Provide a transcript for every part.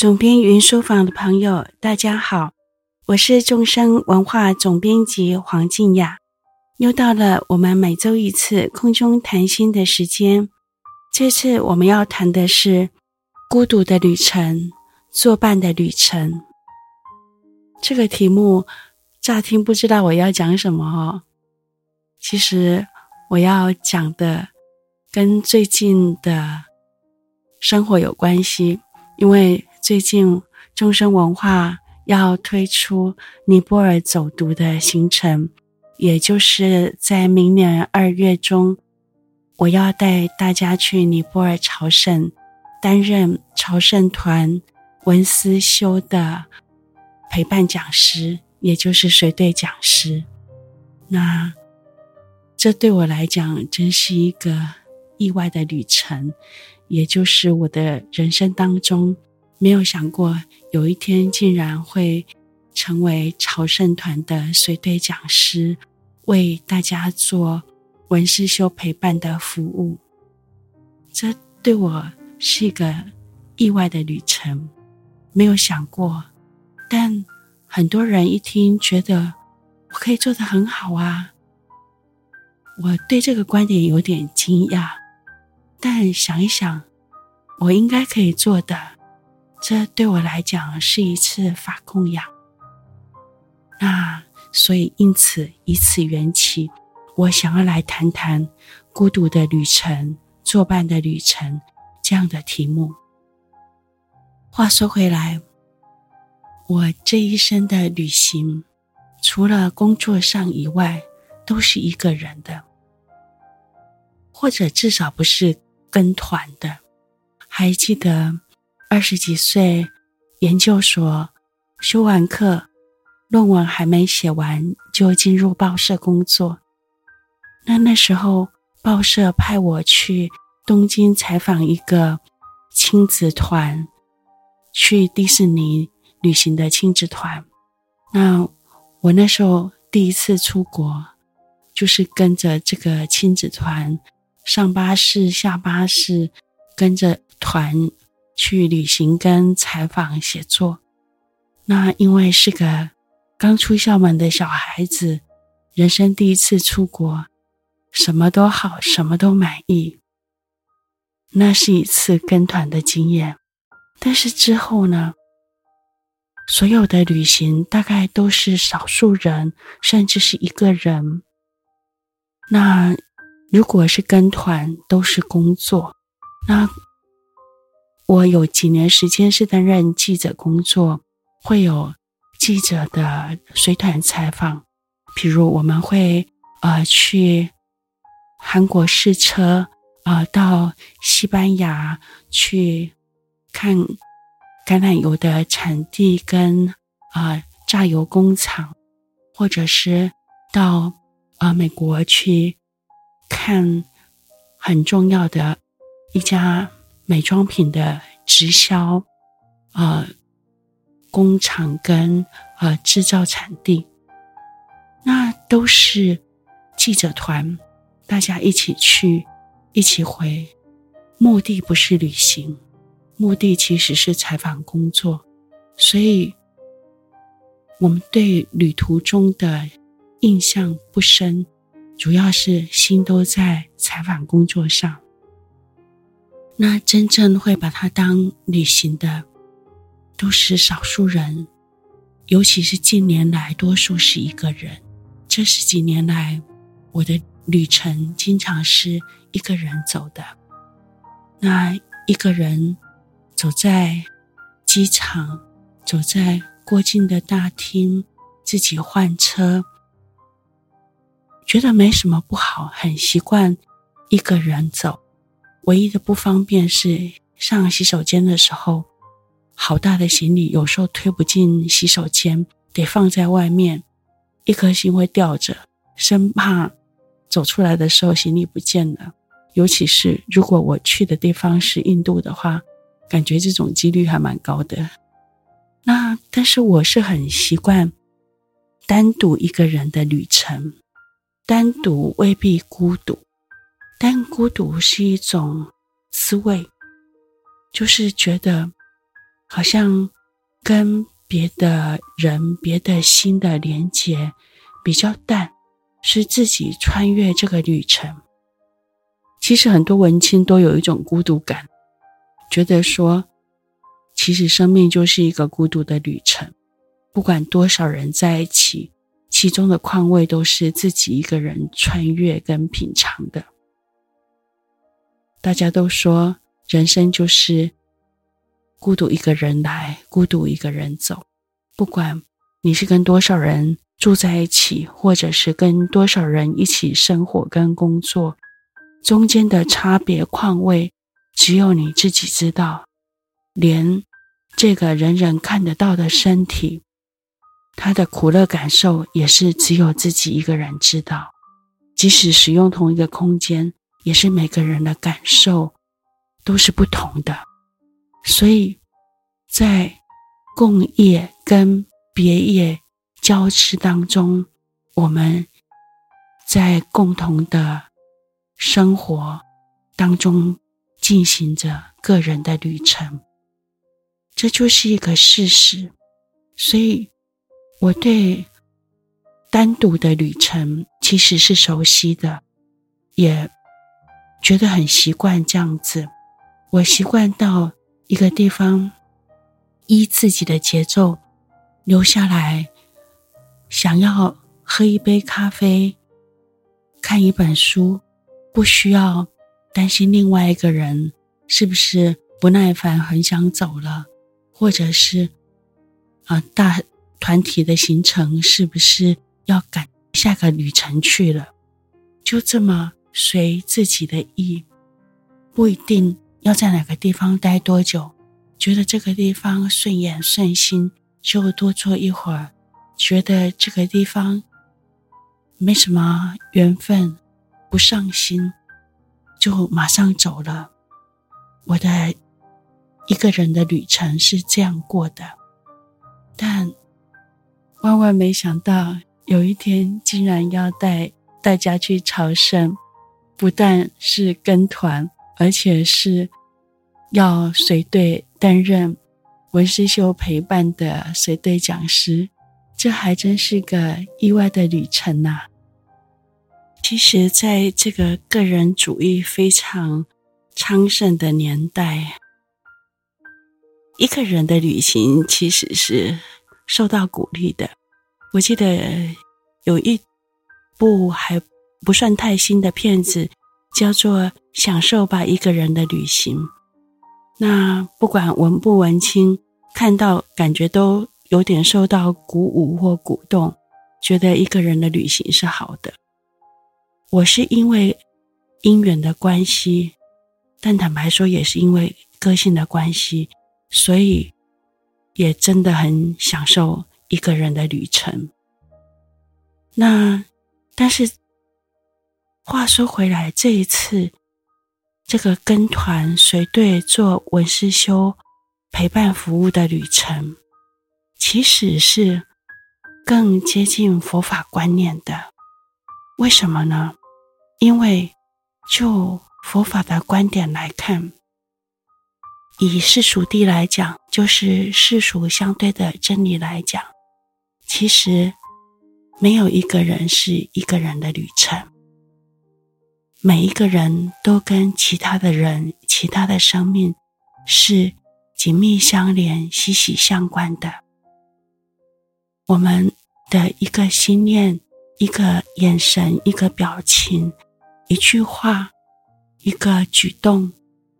总编云书房的朋友，大家好，我是众生文化总编辑黄静雅。又到了我们每周一次空中谈心的时间。这次我们要谈的是孤独的旅程，作伴的旅程。这个题目乍听不知道我要讲什么哦。其实我要讲的跟最近的生活有关系，因为。最近，众生文化要推出尼泊尔走读的行程，也就是在明年二月中，我要带大家去尼泊尔朝圣，担任朝圣团文思修的陪伴讲师，也就是随队讲师。那这对我来讲真是一个意外的旅程，也就是我的人生当中。没有想过有一天竟然会成为朝圣团的随队讲师，为大家做文思修陪伴的服务。这对我是一个意外的旅程，没有想过。但很多人一听，觉得我可以做得很好啊。我对这个观点有点惊讶，但想一想，我应该可以做的。这对我来讲是一次法供养，那所以因此以此缘起，我想要来谈谈孤独的旅程、作伴的旅程这样的题目。话说回来，我这一生的旅行，除了工作上以外，都是一个人的，或者至少不是跟团的。还记得。二十几岁，研究所修完课，论文还没写完，就进入报社工作。那那时候，报社派我去东京采访一个亲子团，去迪士尼旅行的亲子团。那我那时候第一次出国，就是跟着这个亲子团上巴士、下巴士，跟着团。去旅行跟采访写作，那因为是个刚出校门的小孩子，人生第一次出国，什么都好，什么都满意。那是一次跟团的经验，但是之后呢，所有的旅行大概都是少数人，甚至是一个人。那如果是跟团，都是工作，那。我有几年时间是担任记者工作，会有记者的随团采访，比如我们会呃去韩国试车，呃到西班牙去看橄榄油的产地跟呃榨油工厂，或者是到呃美国去看很重要的一家。美妆品的直销，呃，工厂跟呃制造产地，那都是记者团，大家一起去，一起回，目的不是旅行，目的其实是采访工作，所以我们对旅途中的印象不深，主要是心都在采访工作上。那真正会把它当旅行的，都是少数人，尤其是近年来，多数是一个人。这十几年来，我的旅程经常是一个人走的。那一个人走在机场，走在过境的大厅，自己换车，觉得没什么不好，很习惯一个人走。唯一的不方便是上洗手间的时候，好大的行李有时候推不进洗手间，得放在外面，一颗心会吊着，生怕走出来的时候行李不见了。尤其是如果我去的地方是印度的话，感觉这种几率还蛮高的。那但是我是很习惯单独一个人的旅程，单独未必孤独。但孤独是一种滋味，就是觉得好像跟别的人、别的心的连结比较淡，是自己穿越这个旅程。其实很多文青都有一种孤独感，觉得说，其实生命就是一个孤独的旅程，不管多少人在一起，其中的况味都是自己一个人穿越跟品尝的。大家都说，人生就是孤独一个人来，孤独一个人走。不管你是跟多少人住在一起，或者是跟多少人一起生活跟工作，中间的差别况味，只有你自己知道。连这个人人看得到的身体，他的苦乐感受，也是只有自己一个人知道。即使使用同一个空间。也是每个人的感受都是不同的，所以在共业跟别业交织当中，我们在共同的生活当中进行着个人的旅程，这就是一个事实。所以，我对单独的旅程其实是熟悉的，也。觉得很习惯这样子，我习惯到一个地方，依自己的节奏留下来，想要喝一杯咖啡，看一本书，不需要担心另外一个人是不是不耐烦，很想走了，或者是啊大团体的行程是不是要赶下个旅程去了，就这么。随自己的意，不一定要在哪个地方待多久。觉得这个地方顺眼顺心，就多坐一会儿；觉得这个地方没什么缘分，不上心，就马上走了。我的一个人的旅程是这样过的，但万万没想到，有一天竟然要带大家去朝圣。不但是跟团，而且是要随队担任文师秀陪伴的随队讲师，这还真是个意外的旅程呐、其实，在这个个人主义非常昌盛的年代，一个人的旅行其实是受到鼓励的。我记得有一部还。不算太新的片子，叫做《享受吧一个人的旅行》。那不管文不文青，看到感觉都有点受到鼓舞或鼓动，觉得一个人的旅行是好的。我是因为姻缘的关系，但坦白说也是因为个性的关系，所以也真的很享受一个人的旅程。那但是。话说回来，这一次这个跟团随队做文思修陪伴服务的旅程，其实是更接近佛法观念的。为什么呢？因为就佛法的观点来看，以世俗谛来讲，就是世俗相对的真理来讲，其实没有一个人是一个人的旅程。每一个人都跟其他的人、其他的生命是紧密相连、息息相关的。我们的一个心念、一个眼神、一个表情、一句话、一个举动，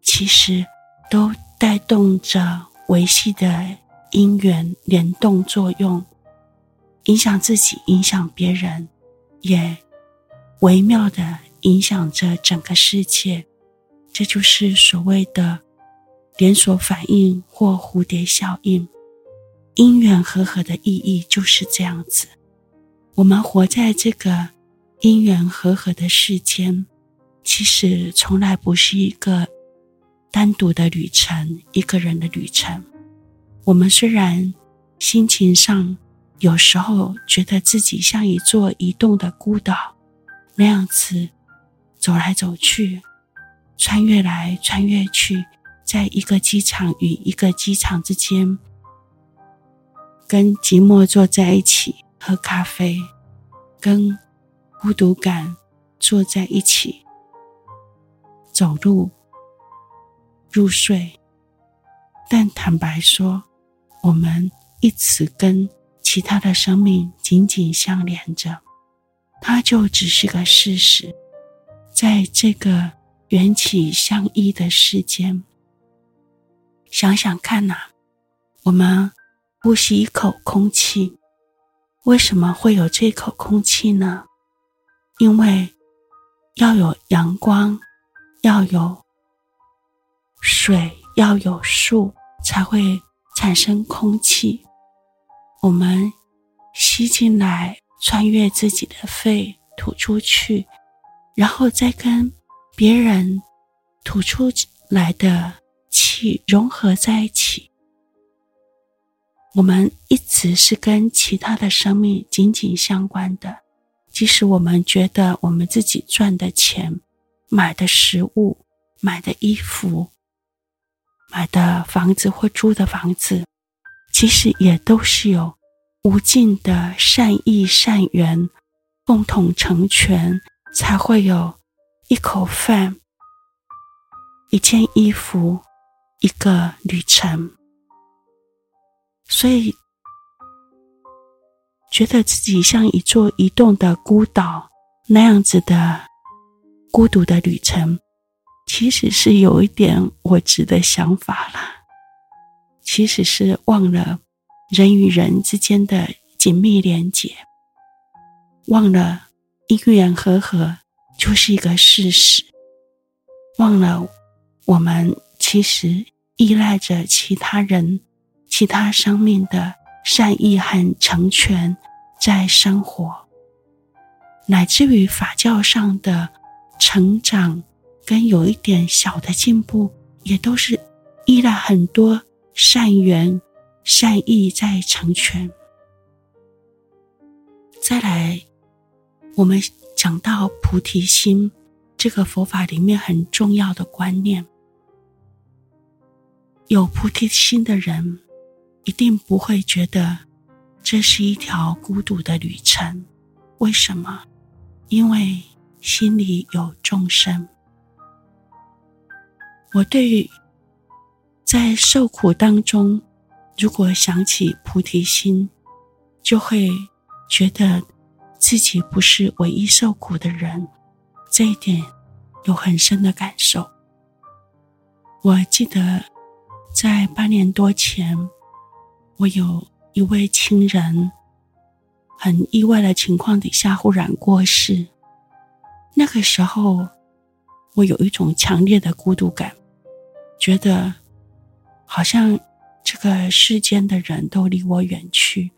其实都带动着维系的因缘联动作用，影响自己，影响别人，也微妙的。影响着整个世界，这就是所谓的连锁反应或蝴蝶效应。因缘和合的意义就是这样子。我们活在这个因缘和合的世间，其实从来不是一个单独的旅程，一个人的旅程。我们虽然心情上有时候觉得自己像一座移动的孤岛，那样子。走来走去，穿越来穿越去，在一个机场与一个机场之间，跟寂寞坐在一起喝咖啡，跟孤独感坐在一起走路入睡。但坦白说，我们一直跟其他的生命紧紧相连着，它就只是个事实。在这个缘起相依的世间，想想看呐、我们呼吸一口空气，为什么会有这口空气呢？因为要有阳光，要有水，要有树，才会产生空气。我们吸进来，穿越自己的肺，吐出去。然后再跟别人吐出来的气融合在一起，我们一直是跟其他的生命紧紧相关的。即使我们觉得我们自己赚的钱、买的食物、买的衣服、买的房子或租的房子，其实也都是有无尽的善意善缘共同成全。才会有一口饭、一件衣服、一个旅程，所以觉得自己像一座移动的孤岛那样子的孤独的旅程，其实是有一点我值的想法啦。其实是忘了人与人之间的紧密连结，忘了。因缘和合就是一个事实，忘了我们其实依赖着其他人、其他生命的善意和成全在生活，乃至于法教上的成长跟有一点小的进步，也都是依赖很多善缘、善意在成全。再来。我们讲到菩提心，这个佛法里面很重要的观念。有菩提心的人，一定不会觉得这是一条孤独的旅程。为什么？因为心里有众生。我对在受苦当中，如果想起菩提心，就会觉得。自己不是唯一受苦的人，这一点有很深的感受。我记得在八年多前，我有一位亲人，很意外的情况底下忽然过世。那个时候，我有一种强烈的孤独感，觉得好像这个世间的人都离我远去，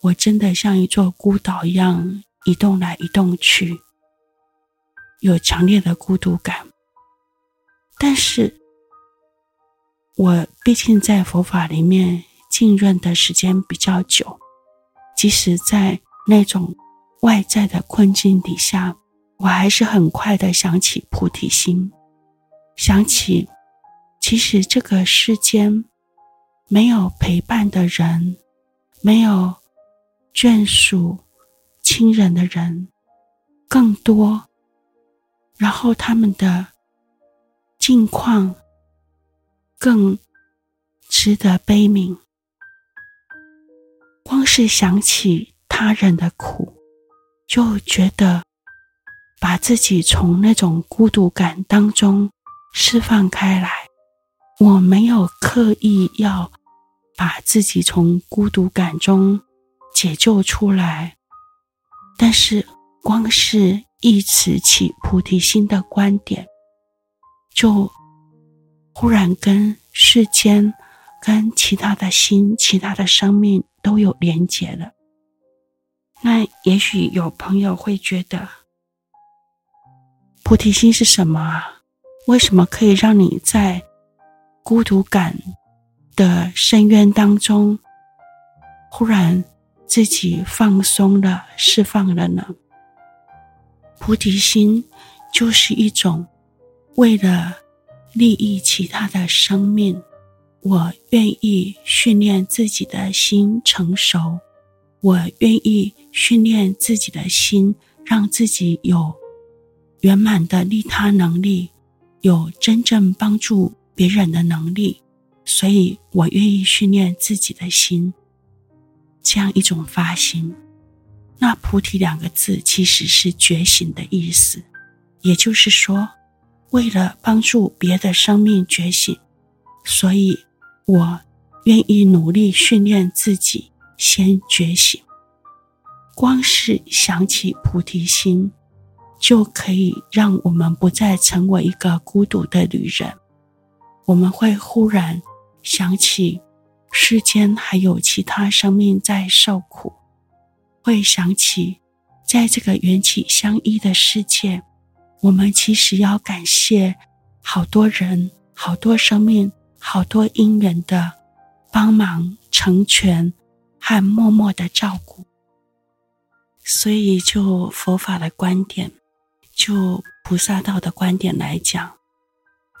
我真的像一座孤岛一样。移动来移动去，有强烈的孤独感。但是，我毕竟在佛法里面浸润的时间比较久，即使在那种外在的困境底下，我还是很快的想起菩提心，想起其实这个世间没有陪伴的人，没有眷属。亲人的人更多，然后他们的境况更值得悲悯。光是想起他人的苦，就觉得把自己从那种孤独感当中释放开来。我没有刻意要把自己从孤独感中解救出来。但是，光是忆持起菩提心的观点，就忽然跟世间、跟其他的心、其他的生命都有连结了。那也许有朋友会觉得，菩提心是什么啊？为什么可以让你在孤独感的深渊当中，忽然自己放松了，释放了呢？菩提心就是一种为了利益其他的生命，我愿意训练自己的心成熟，我愿意训练自己的心，让自己有圆满的利他能力，有真正帮助别人的能力，所以我愿意训练自己的心，这样一种发心。那菩提两个字其实是觉醒的意思，也就是说，为了帮助别的生命觉醒，所以我愿意努力训练自己先觉醒。光是想起菩提心，就可以让我们不再成为一个孤独的旅人。我们会忽然想起世间还有其他生命在受苦。会想起，在这个缘起相依的世界，我们其实要感谢好多人、好多生命、好多因缘的帮忙、成全和默默的照顾。所以，就佛法的观点，就菩萨道的观点来讲，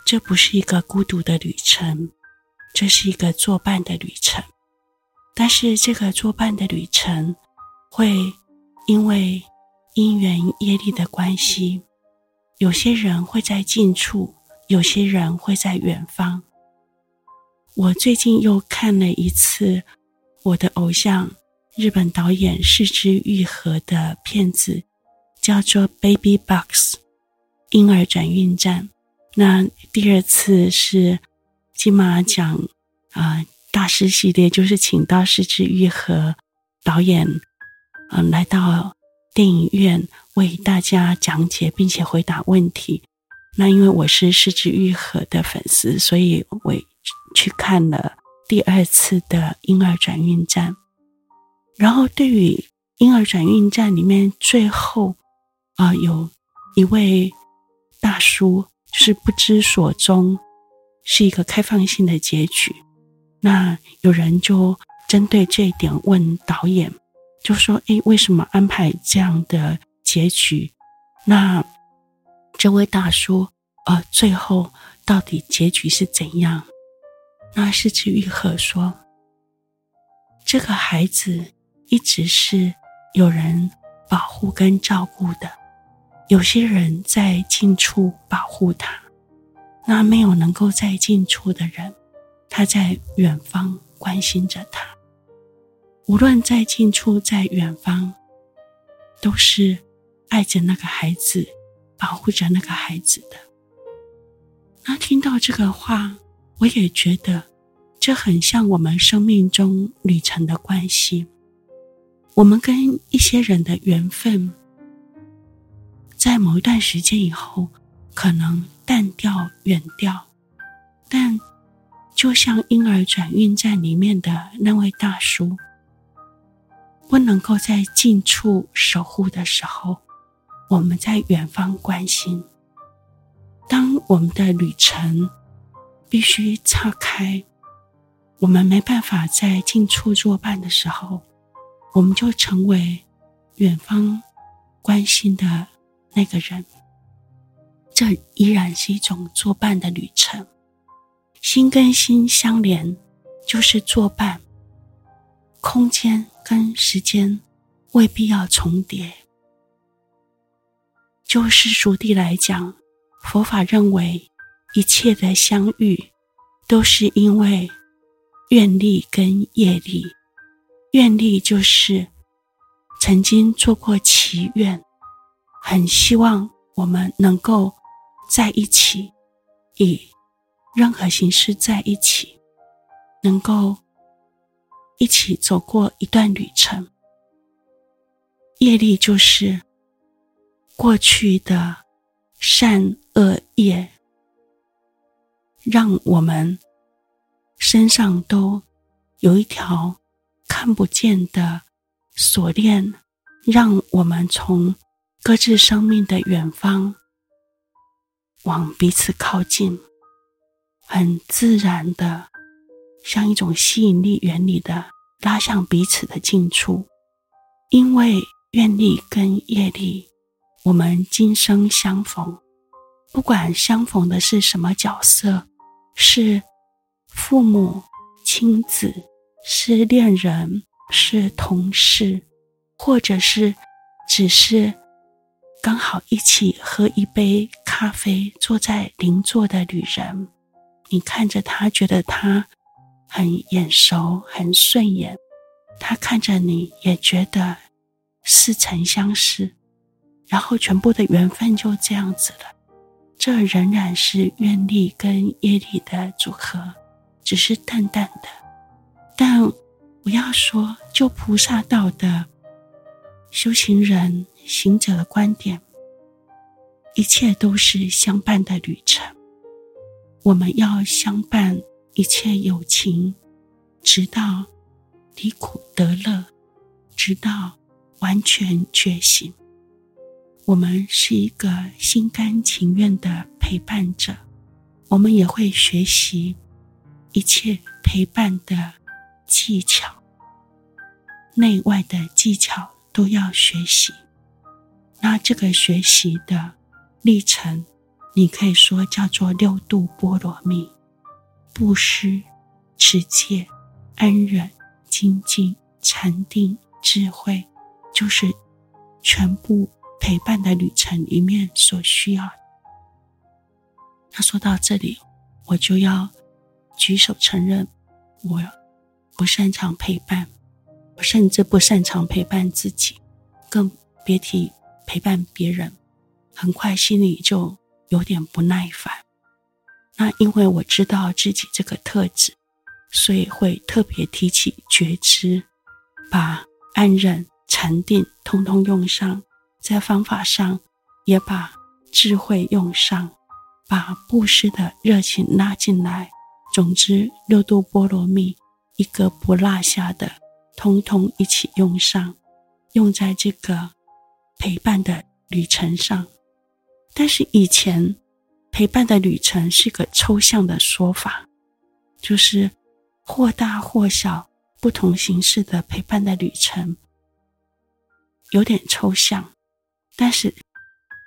这不是一个孤独的旅程，这是一个作伴的旅程。但是，这个作伴的旅程，会因为因缘业力的关系，有些人会在近处，有些人会在远方。我最近又看了一次我的偶像日本导演是枝裕和的片子，叫做《Baby Box》婴儿转运站。那第二次是金马奖啊、大师系列，就是请到是枝裕和导演。嗯，来到电影院为大家讲解并且回答问题。那因为我是是枝裕和的粉丝，所以我去看了第二次的婴儿转运站。然后对于婴儿转运站里面最后啊、有一位大叔就是不知所踪，是一个开放性的结局。那有人就针对这一点问导演。就说：“诶，为什么安排这样的结局？那这位大叔，呃，最后到底结局是怎样？”那是枝裕和说：“这个孩子一直是有人保护跟照顾的，有些人在近处保护他，那没有能够在近处的人，他在远方关心着他。”无论在近处，在远方，都是爱着那个孩子，保护着那个孩子的。那听到这个话，我也觉得这很像我们生命中旅程的关系。我们跟一些人的缘分，在某一段时间以后，可能淡掉、远掉，但就像婴儿转运站里面的那位大叔。不能够在近处守护的时候，我们在远方关心。当我们的旅程必须岔开，我们没办法在近处作伴的时候，我们就成为远方关心的那个人。这依然是一种作伴的旅程，心跟心相连，就是作伴。空间跟时间未必要重叠。就世俗地来讲，佛法认为一切的相遇都是因为愿力跟业力。愿力就是曾经做过祈愿，很希望我们能够在一起，以任何形式在一起，能够。一起走过一段旅程，业力就是过去的善恶业，让我们身上都有一条看不见的锁链，让我们从各自生命的远方往彼此靠近，很自然的。像一种吸引力原理的拉向彼此的近处，因为愿力跟业力，我们今生相逢，不管相逢的是什么角色，是父母、亲子，是恋人，是同事，或者是只是刚好一起喝一杯咖啡，坐在邻座的女人，你看着她，觉得她很眼熟，很顺眼，她看着你也觉得似曾相识，然后全部的缘分就这样子了。这仍然是愿力跟业力的组合，只是淡淡的。但不要说，就菩萨道的修行人行者的观点，一切都是相伴的旅程。我们要相伴一切友情，直到离苦得乐，直到完全觉醒。我们是一个心甘情愿的陪伴者，我们也会学习一切陪伴的技巧，内外的技巧都要学习。那这个学习的历程，你可以说叫做六度波罗蜜：布施、持戒、安忍、精进、禅定、智慧，就是全部。陪伴的旅程里面所需要。那说到这里，我就要举手承认，我不擅长陪伴，我甚至不擅长陪伴自己，更别提陪伴别人。很快心里就有点不耐烦。那因为我知道自己这个特质，所以会特别提起觉知，把安忍、禅定通通用上。在方法上，也把智慧用上，把布施的热情拉进来。总之，六度波罗蜜一个不落下的，通通一起用上，用在这个陪伴的旅程上。但是以前陪伴的旅程是个抽象的说法，就是或大或小、不同形式的陪伴的旅程，有点抽象。但是，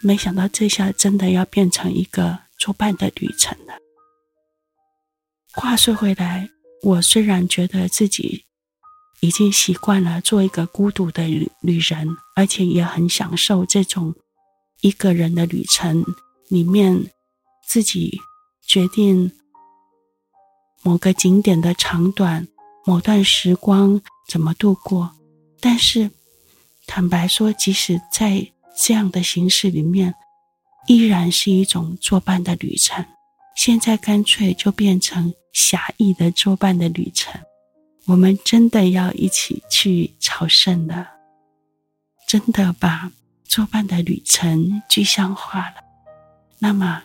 没想到这下真的要变成一个作伴的旅程了。话说回来，我虽然觉得自己已经习惯了做一个孤独的旅旅人，而且也很享受这种一个人的旅程里面自己决定某个景点的长短、某段时光怎么度过，但是坦白说，即使在这样的形式里面，依然是一种作伴的旅程。现在干脆就变成狭义的作伴的旅程。我们真的要一起去朝圣了，真的把作伴的旅程具象化了。那么，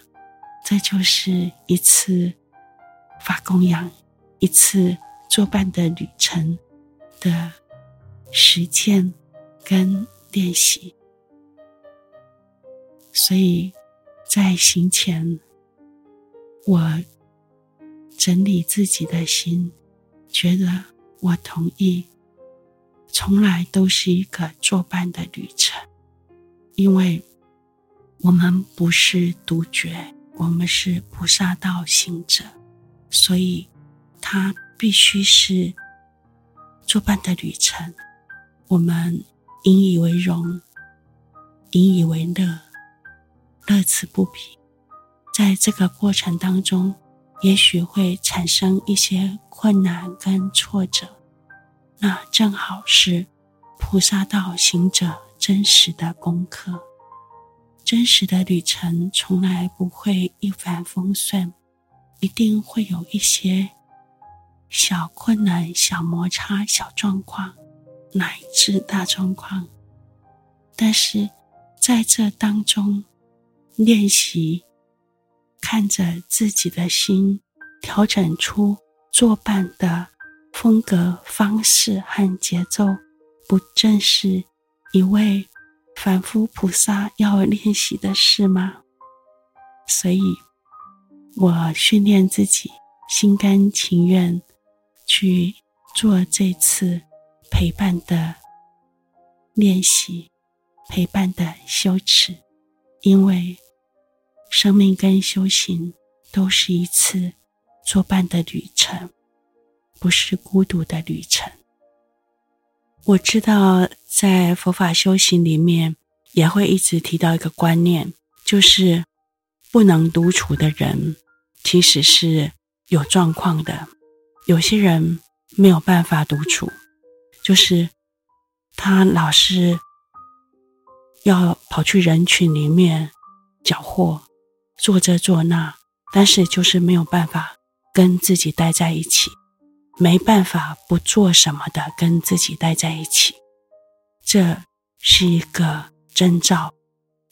这就是一次法供养，一次作伴的旅程的实践跟练习。所以，在行前，我整理自己的心，觉得我同意，从来都是一个作伴的旅程，因为我们不是独觉，我们是菩萨道行者，所以它必须是作伴的旅程。我们引以为荣，引以为乐。乐此不疲，在这个过程当中，也许会产生一些困难跟挫折，那正好是菩萨道行者真实的功课。真实的旅程从来不会一帆风顺，一定会有一些小困难、小摩擦、小状况，乃至大状况。但是在这当中，练习，看着自己的心，调整出作伴的风格、方式和节奏，不正是一位凡夫菩萨要练习的事吗？所以，我训练自己，心甘情愿去做这次陪伴的练习，陪伴的修持，因为。生命跟修行都是一次作伴的旅程，不是孤独的旅程。我知道，在佛法修行里面，也会一直提到一个观念，就是不能独处的人，其实是有状况的。有些人没有办法独处，就是他老是要跑去人群里面搅和，做这做那，但是就是没有办法跟自己待在一起，没办法不做什么的跟自己待在一起，这是一个征兆，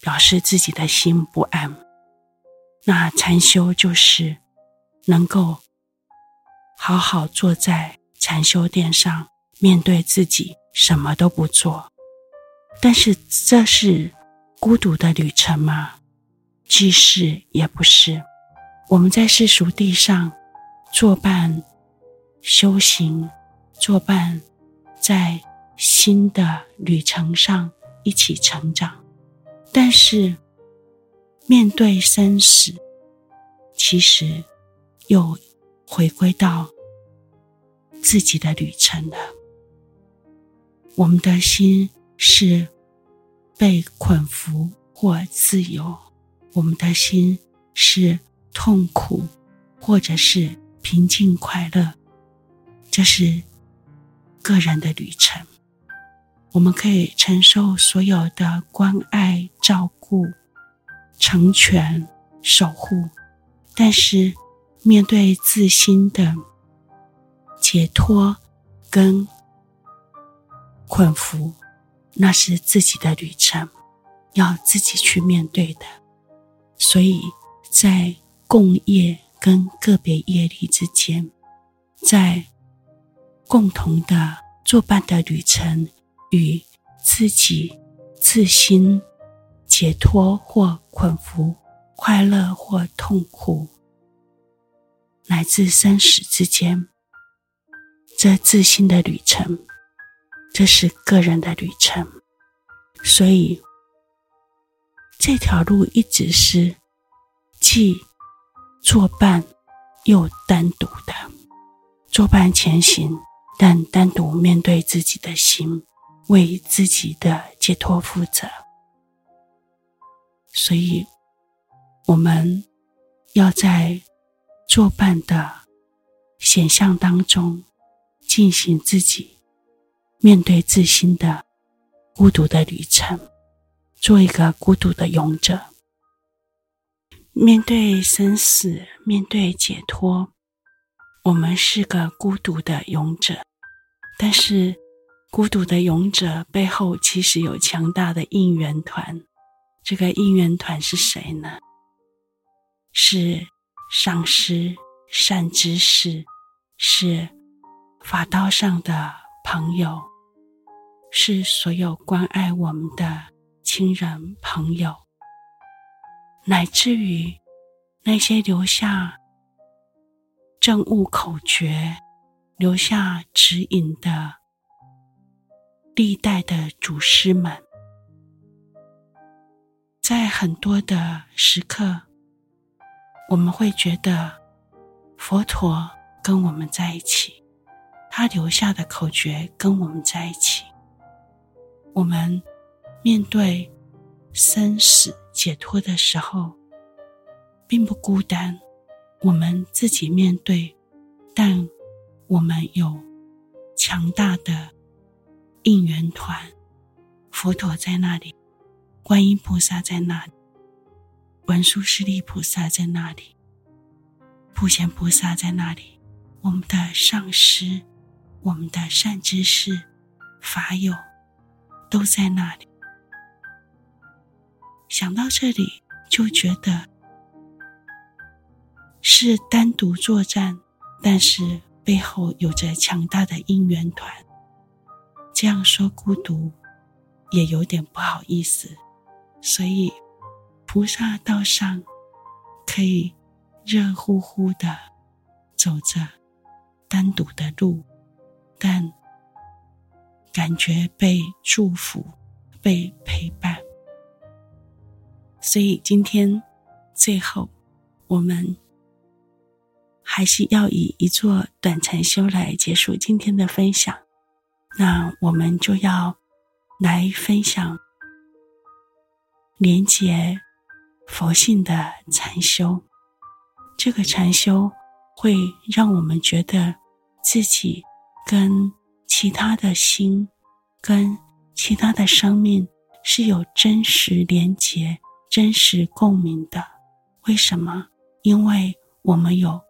表示自己的心不安。那禅修就是能够。好好坐在禅修垫上，面对自己，什么都不做。但是这是孤独的旅程吗？既是也不是。我们在世俗地上作伴修行，作伴在新的旅程上一起成长。但是面对生死，其实又回归到。自己的旅程了。我们的心是被捆缚或自由，我们的心是痛苦或者是平静快乐，这是个人的旅程。我们可以承受所有的关爱、照顾、成全、守护，但是面对自心的。解脱跟捆缚，那是自己的旅程，要自己去面对的。所以在共业跟个别业力之间，在共同的作伴的旅程与自己自心解脱或捆缚、快乐或痛苦，乃至生死之间。这自心的旅程，这是个人的旅程，所以这条路一直是既作伴又单独的，作伴前行，但单独面对自己的心，为自己的解脱负责。所以，我们要在作伴的显象当中。进行自己面对自心的孤独的旅程，做一个孤独的勇者。面对生死，面对解脱，我们是个孤独的勇者。但是，孤独的勇者背后其实有强大的应援团。这个应援团是谁呢？是上师、善知识，是。法道上的朋友，是所有关爱我们的亲人朋友，乃至于那些留下证悟口诀、留下指引的历代的祖师们，在很多的时刻，我们会觉得佛陀跟我们在一起。他留下的口诀跟我们在一起，我们面对生死解脱的时候，并不孤单。我们自己面对，但我们有强大的应援团。佛陀在那里，观音菩萨在那里，文殊师利菩萨在那里，普贤菩萨在那里，我们的上师。我们的善知识、法友都在那里。想到这里，就觉得是单独作战，但是背后有着强大的应援团。这样说孤独，也有点不好意思。所以，菩萨道上可以热乎乎的走着单独的路。但感觉被祝福、被陪伴，所以今天最后，我们还是要以一座短禅修来结束今天的分享。那我们就要来分享连结佛性的禅修。这个禅修会让我们觉得自己跟其他的心、跟其他的生命是有真实连结、真实共鸣的。为什么？因为我们有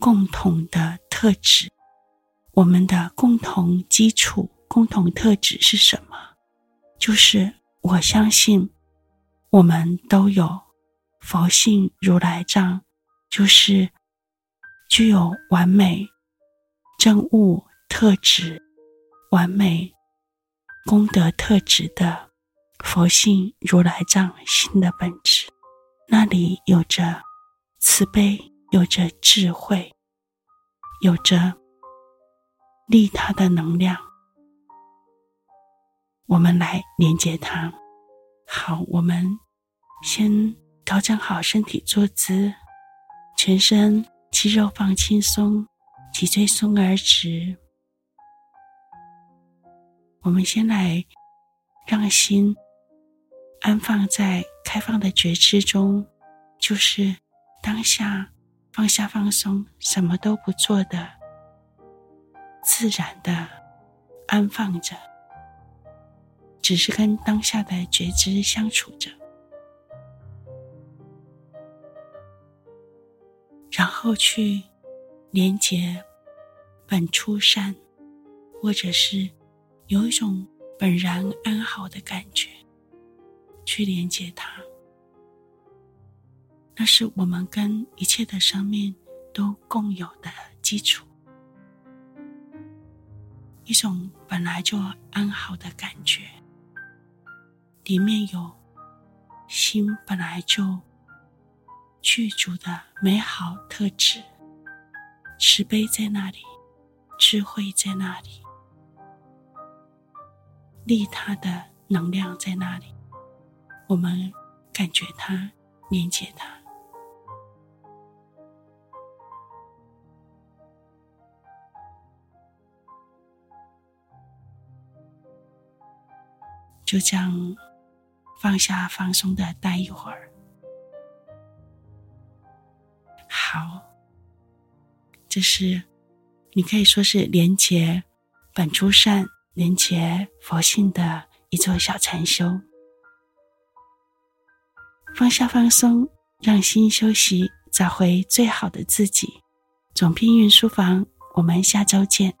共同的特质，我们的共同基础、共同特质是什么？就是我相信我们都有佛性如来藏，就是具有完美正悟特质、完美功德特质的佛性如来藏心的本质。那里有着慈悲，有着智慧，有着利他的能量。我们来连接它。好，我们先调整好身体坐姿，全身肌肉放轻松，脊椎松而直。我们先来让心安放在。开放的觉知中，就是当下放下放松，什么都不做的，自然的安放着，只是跟当下的觉知相处着，然后去连接本初善，或者是有一种本然安好的感觉。去连接它，那是我们跟一切的生命都共有的基础，一种本来就安好的感觉，里面有心本来就具足的美好特质，慈悲在那里，智慧在那里，利他的能量在那里。我们感觉它，连接它，就这样放下、放松的待一会儿。好，这是你可以说是连接本初善、连接佛性的一座小禅修。放下，放松，让心休息，找回最好的自己。总兵运书房，我们下周见。